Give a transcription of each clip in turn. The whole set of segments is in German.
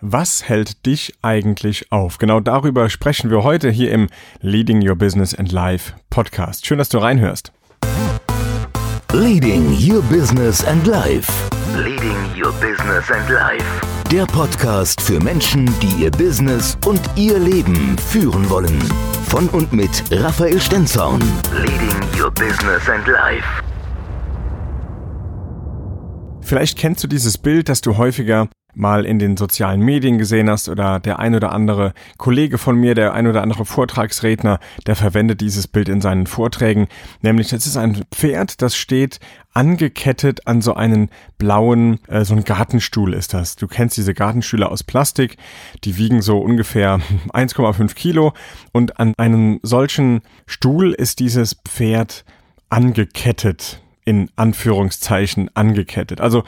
Was hält dich eigentlich auf? Genau darüber sprechen wir heute hier im Leading Your Business and Life Podcast. Schön, dass du reinhörst. Leading Your Business and Life. Leading Your Business and Life. Der Podcast für Menschen, die ihr Business und ihr Leben führen wollen. Von und mit Raphael Stenzorn. Leading Your Business and Life. Vielleicht kennst du dieses Bild, das du häufiger mal in den sozialen Medien gesehen hast oder der ein oder andere Kollege von mir, der ein oder andere Vortragsredner, der verwendet dieses Bild in seinen Vorträgen. Nämlich, es ist ein Pferd, das steht angekettet an so einen blauen, äh, so ein Gartenstuhl ist das. Du kennst diese Gartenstühle aus Plastik, die wiegen so ungefähr 1,5 Kilo und an einem solchen Stuhl ist dieses Pferd angekettet in Anführungszeichen angekettet. Also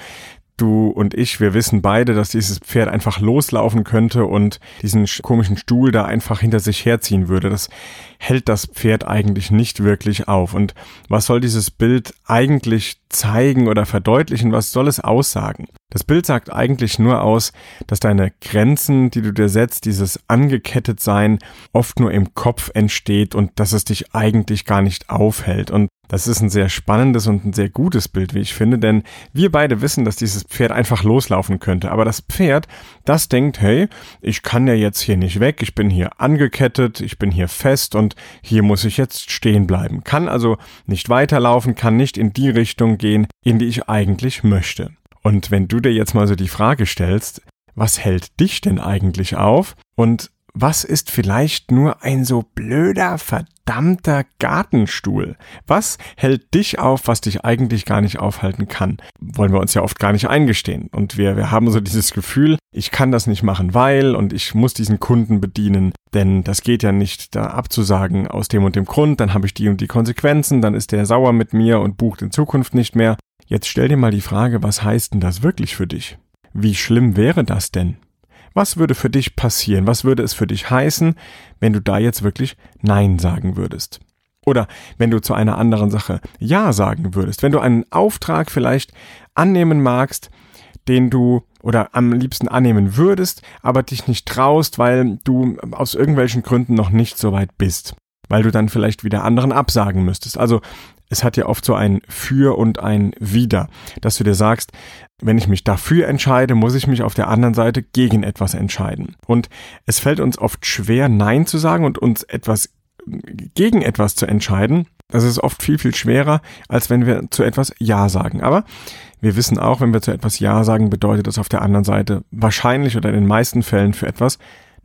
du und ich, wir wissen beide, dass dieses Pferd einfach loslaufen könnte und diesen komischen Stuhl da einfach hinter sich herziehen würde. Das hält das Pferd eigentlich nicht wirklich auf. Und was soll dieses Bild eigentlich zeigen oder verdeutlichen? Was soll es aussagen? Das Bild sagt eigentlich nur aus, dass deine Grenzen, die du dir setzt, dieses angekettet sein, oft nur im Kopf entsteht und dass es dich eigentlich gar nicht aufhält. Und das ist ein sehr spannendes und ein sehr gutes Bild, wie ich finde, denn wir beide wissen, dass dieses Pferd einfach loslaufen könnte. Aber das Pferd, das denkt, hey, ich kann ja jetzt hier nicht weg, ich bin hier angekettet, ich bin hier fest und hier muss ich jetzt stehen bleiben. Kann also nicht weiterlaufen, kann nicht in die Richtung gehen, in die ich eigentlich möchte. Und wenn du dir jetzt mal so die Frage stellst, was hält dich denn eigentlich auf? Und was ist vielleicht nur ein so blöder, verdammter Gartenstuhl? Was hält dich auf, was dich eigentlich gar nicht aufhalten kann? Wollen wir uns ja oft gar nicht eingestehen. Und wir, wir haben so dieses Gefühl, ich kann das nicht machen, weil und ich muss diesen Kunden bedienen, denn das geht ja nicht da abzusagen aus dem und dem Grund, dann habe ich die und die Konsequenzen, dann ist der sauer mit mir und bucht in Zukunft nicht mehr. Jetzt stell dir mal die Frage, was heißt denn das wirklich für dich? Wie schlimm wäre das denn? Was würde für dich passieren? Was würde es für dich heißen, wenn du da jetzt wirklich Nein sagen würdest? Oder wenn du zu einer anderen Sache Ja sagen würdest, wenn du einen Auftrag vielleicht annehmen magst, den du oder am liebsten annehmen würdest, aber dich nicht traust, weil du aus irgendwelchen Gründen noch nicht so weit bist, weil du dann vielleicht wieder anderen absagen müsstest. Also es hat ja oft so ein Für und ein Wider, dass du dir sagst, wenn ich mich dafür entscheide, muss ich mich auf der anderen Seite gegen etwas entscheiden. Und es fällt uns oft schwer, Nein zu sagen und uns etwas gegen etwas zu entscheiden. Das ist oft viel, viel schwerer, als wenn wir zu etwas Ja sagen. Aber wir wissen auch, wenn wir zu etwas Ja sagen, bedeutet das auf der anderen Seite wahrscheinlich oder in den meisten Fällen für etwas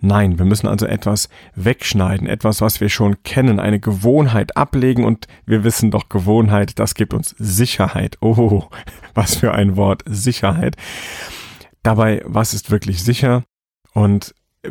Nein, wir müssen also etwas wegschneiden, etwas, was wir schon kennen, eine Gewohnheit ablegen und wir wissen doch, Gewohnheit, das gibt uns Sicherheit. Oh, was für ein Wort, Sicherheit. Dabei, was ist wirklich sicher? Und äh,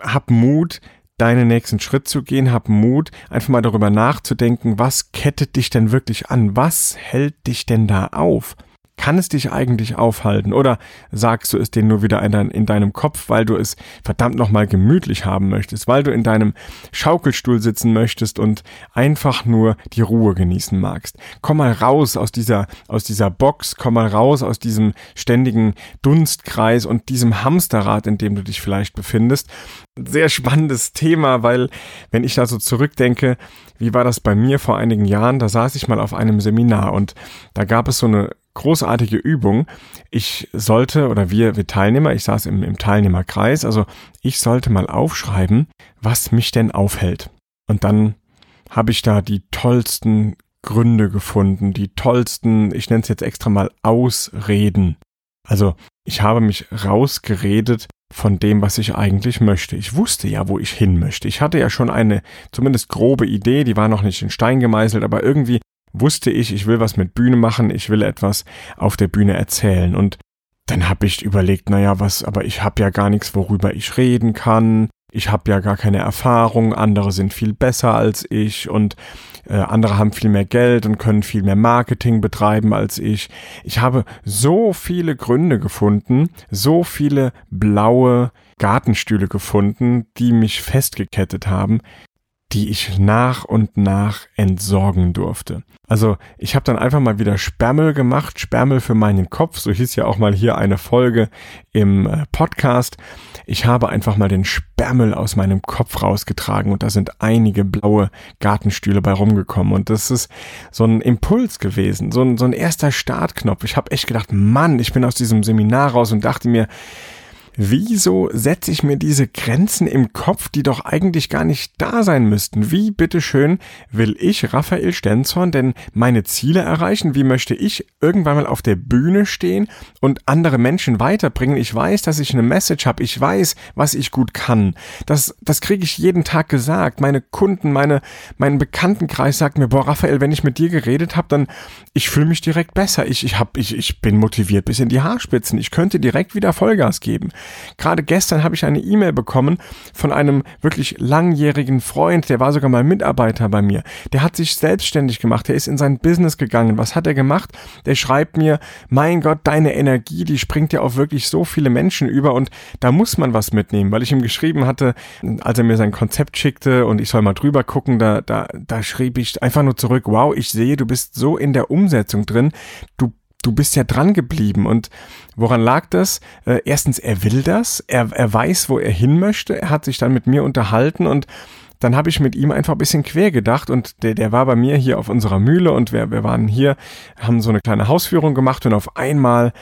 hab Mut, deinen nächsten Schritt zu gehen, hab Mut, einfach mal darüber nachzudenken, was kettet dich denn wirklich an? Was hält dich denn da auf? Kann es dich eigentlich aufhalten? Oder sagst du es dir nur wieder in, dein, in deinem Kopf, weil du es verdammt nochmal gemütlich haben möchtest, weil du in deinem Schaukelstuhl sitzen möchtest und einfach nur die Ruhe genießen magst? Komm mal raus aus dieser, aus dieser Box, komm mal raus aus diesem ständigen Dunstkreis und diesem Hamsterrad, in dem du dich vielleicht befindest. Sehr spannendes Thema, weil wenn ich da so zurückdenke, wie war das bei mir vor einigen Jahren? Da saß ich mal auf einem Seminar und da gab es so eine großartige Übung. Ich sollte, oder wir, wir Teilnehmer, ich saß im, im Teilnehmerkreis, also ich sollte mal aufschreiben, was mich denn aufhält. Und dann habe ich da die tollsten Gründe gefunden, die tollsten, ich nenne es jetzt extra mal Ausreden. Also ich habe mich rausgeredet von dem, was ich eigentlich möchte. Ich wusste ja, wo ich hin möchte. Ich hatte ja schon eine zumindest grobe Idee, die war noch nicht in Stein gemeißelt, aber irgendwie wusste ich, ich will was mit Bühne machen, ich will etwas auf der Bühne erzählen. Und dann habe ich überlegt, naja, was, aber ich habe ja gar nichts, worüber ich reden kann. Ich habe ja gar keine Erfahrung, andere sind viel besser als ich und äh, andere haben viel mehr Geld und können viel mehr Marketing betreiben als ich. Ich habe so viele Gründe gefunden, so viele blaue Gartenstühle gefunden, die mich festgekettet haben, die ich nach und nach entsorgen durfte. Also ich habe dann einfach mal wieder Sperrmüll gemacht, Sperrmüll für meinen Kopf, so hieß ja auch mal hier eine Folge im äh, Podcast. Ich habe einfach mal den Sperrmüll aus meinem Kopf rausgetragen und da sind einige blaue Gartenstühle bei rumgekommen und das ist so ein Impuls gewesen, so ein, so ein erster Startknopf. Ich habe echt gedacht, Mann, ich bin aus diesem Seminar raus und dachte mir, Wieso setze ich mir diese Grenzen im Kopf, die doch eigentlich gar nicht da sein müssten? Wie, bitteschön, will ich, Raphael Stenzhorn, denn meine Ziele erreichen? Wie möchte ich irgendwann mal auf der Bühne stehen und andere Menschen weiterbringen? Ich weiß, dass ich eine Message habe. Ich weiß, was ich gut kann. Das, das kriege ich jeden Tag gesagt. Meine Kunden, meine, mein Bekanntenkreis sagt mir, boah, Raphael, wenn ich mit dir geredet habe, dann ich fühle mich direkt besser. Ich, ich, hab, ich, ich bin motiviert bis in die Haarspitzen. Ich könnte direkt wieder Vollgas geben. Gerade gestern habe ich eine E-Mail bekommen von einem wirklich langjährigen Freund, der war sogar mal Mitarbeiter bei mir. Der hat sich selbstständig gemacht, der ist in sein Business gegangen. Was hat er gemacht? Der schreibt mir, mein Gott, deine Energie, die springt ja auf wirklich so viele Menschen über und da muss man was mitnehmen, weil ich ihm geschrieben hatte, als er mir sein Konzept schickte und ich soll mal drüber gucken, da, da, da schrieb ich einfach nur zurück, wow, ich sehe, du bist so in der Umsetzung drin, du du bist ja dran geblieben. Und woran lag das? Äh, erstens, er will das, er, er weiß, wo er hin möchte, er hat sich dann mit mir unterhalten und dann habe ich mit ihm einfach ein bisschen quer gedacht und der, der war bei mir hier auf unserer Mühle und wir, wir waren hier, haben so eine kleine Hausführung gemacht und auf einmal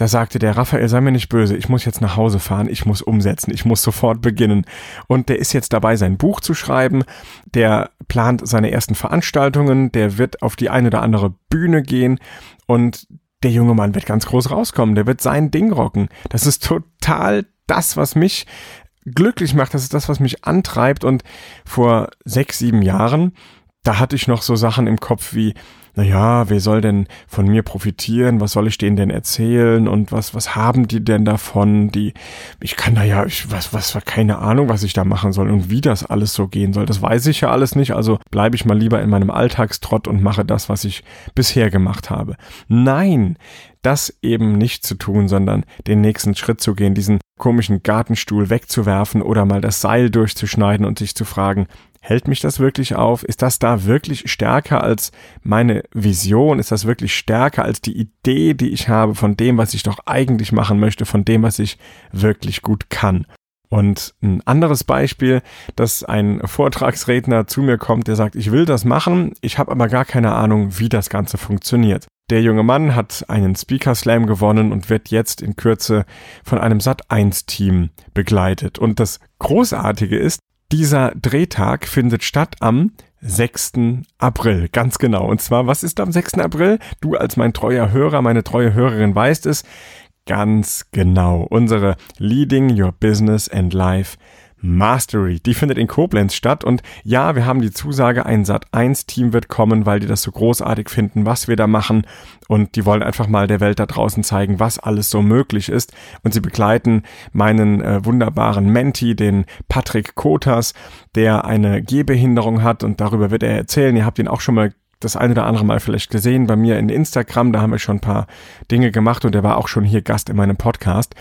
da sagte der Raphael, sei mir nicht böse, ich muss jetzt nach Hause fahren, ich muss umsetzen, ich muss sofort beginnen. Und der ist jetzt dabei, sein Buch zu schreiben, der plant seine ersten Veranstaltungen, der wird auf die eine oder andere Bühne gehen. Und der junge Mann wird ganz groß rauskommen, der wird sein Ding rocken. Das ist total das, was mich glücklich macht, das ist das, was mich antreibt. Und vor sechs, sieben Jahren, da hatte ich noch so Sachen im Kopf wie, naja, wer soll denn von mir profitieren? Was soll ich denen denn erzählen? Und was, was haben die denn davon? Die, ich kann da ja, ich, was, was, keine Ahnung, was ich da machen soll und wie das alles so gehen soll. Das weiß ich ja alles nicht. Also bleibe ich mal lieber in meinem Alltagstrott und mache das, was ich bisher gemacht habe. Nein, das eben nicht zu tun, sondern den nächsten Schritt zu gehen, diesen komischen Gartenstuhl wegzuwerfen oder mal das Seil durchzuschneiden und sich zu fragen, Hält mich das wirklich auf? Ist das da wirklich stärker als meine Vision? Ist das wirklich stärker als die Idee, die ich habe von dem, was ich doch eigentlich machen möchte, von dem, was ich wirklich gut kann? Und ein anderes Beispiel, dass ein Vortragsredner zu mir kommt, der sagt, ich will das machen, ich habe aber gar keine Ahnung, wie das Ganze funktioniert. Der junge Mann hat einen Speaker Slam gewonnen und wird jetzt in Kürze von einem Sat1-Team begleitet. Und das Großartige ist, dieser Drehtag findet statt am 6. April, ganz genau. Und zwar, was ist am 6. April? Du als mein treuer Hörer, meine treue Hörerin weißt es. Ganz genau. Unsere Leading Your Business and Life Mastery. Die findet in Koblenz statt und ja, wir haben die Zusage, ein Sat1-Team wird kommen, weil die das so großartig finden, was wir da machen und die wollen einfach mal der Welt da draußen zeigen, was alles so möglich ist und sie begleiten meinen äh, wunderbaren Menti, den Patrick Kotas, der eine Gehbehinderung hat und darüber wird er erzählen. Ihr habt ihn auch schon mal das eine oder andere Mal vielleicht gesehen bei mir in Instagram, da haben wir schon ein paar Dinge gemacht und er war auch schon hier Gast in meinem Podcast.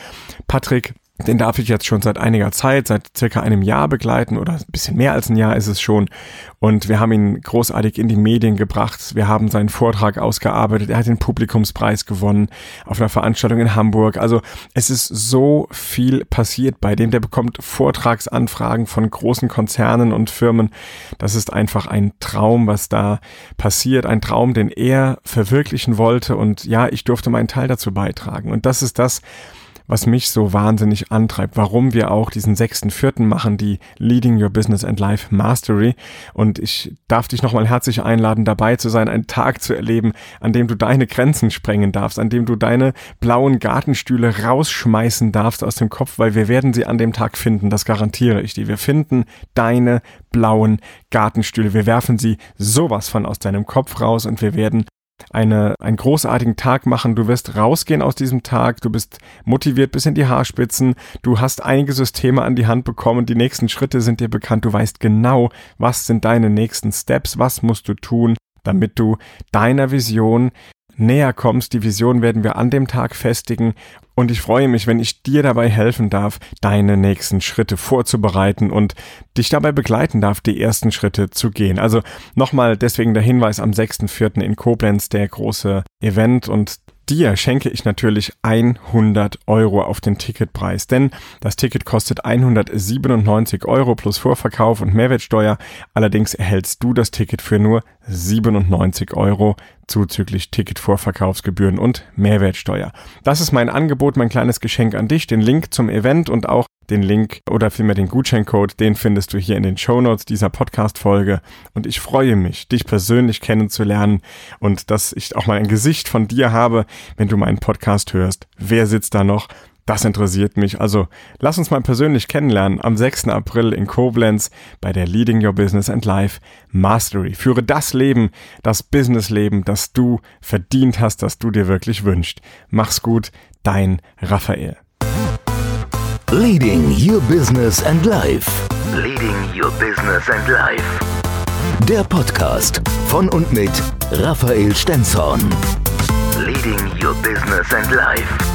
Patrick den darf ich jetzt schon seit einiger Zeit, seit circa einem Jahr begleiten oder ein bisschen mehr als ein Jahr ist es schon. Und wir haben ihn großartig in die Medien gebracht. Wir haben seinen Vortrag ausgearbeitet. Er hat den Publikumspreis gewonnen auf einer Veranstaltung in Hamburg. Also es ist so viel passiert bei dem. Der bekommt Vortragsanfragen von großen Konzernen und Firmen. Das ist einfach ein Traum, was da passiert. Ein Traum, den er verwirklichen wollte. Und ja, ich durfte meinen Teil dazu beitragen. Und das ist das, was mich so wahnsinnig antreibt, warum wir auch diesen sechsten Vierten machen, die Leading Your Business and Life Mastery. Und ich darf dich nochmal herzlich einladen, dabei zu sein, einen Tag zu erleben, an dem du deine Grenzen sprengen darfst, an dem du deine blauen Gartenstühle rausschmeißen darfst aus dem Kopf, weil wir werden sie an dem Tag finden, das garantiere ich dir. Wir finden deine blauen Gartenstühle. Wir werfen sie sowas von aus deinem Kopf raus und wir werden eine, einen großartigen Tag machen. Du wirst rausgehen aus diesem Tag. Du bist motiviert bis in die Haarspitzen. Du hast einige Systeme an die Hand bekommen. Die nächsten Schritte sind dir bekannt. Du weißt genau, was sind deine nächsten Steps. Was musst du tun, damit du deiner Vision näher kommst. Die Vision werden wir an dem Tag festigen und ich freue mich, wenn ich dir dabei helfen darf, deine nächsten Schritte vorzubereiten und dich dabei begleiten darf, die ersten Schritte zu gehen. Also nochmal deswegen der Hinweis am 6.4. in Koblenz, der große Event und dir schenke ich natürlich 100 Euro auf den Ticketpreis, denn das Ticket kostet 197 Euro plus Vorverkauf und Mehrwertsteuer. Allerdings erhältst du das Ticket für nur 97 Euro zuzüglich Ticketvorverkaufsgebühren und Mehrwertsteuer. Das ist mein Angebot, mein kleines Geschenk an dich. Den Link zum Event und auch den Link oder vielmehr den Gutscheincode, den findest du hier in den Show Notes dieser Podcast-Folge. Und ich freue mich, dich persönlich kennenzulernen und dass ich auch mal ein Gesicht von dir habe, wenn du meinen Podcast hörst. Wer sitzt da noch? Das interessiert mich. Also lass uns mal persönlich kennenlernen am 6. April in Koblenz bei der Leading Your Business and Life Mastery. Führe das Leben, das Businessleben, das du verdient hast, das du dir wirklich wünschst. Mach's gut, dein Raphael. Leading Your Business and Life. Leading Your Business and Life. Der Podcast von und mit Raphael Stenzhorn. Leading Your Business and Life.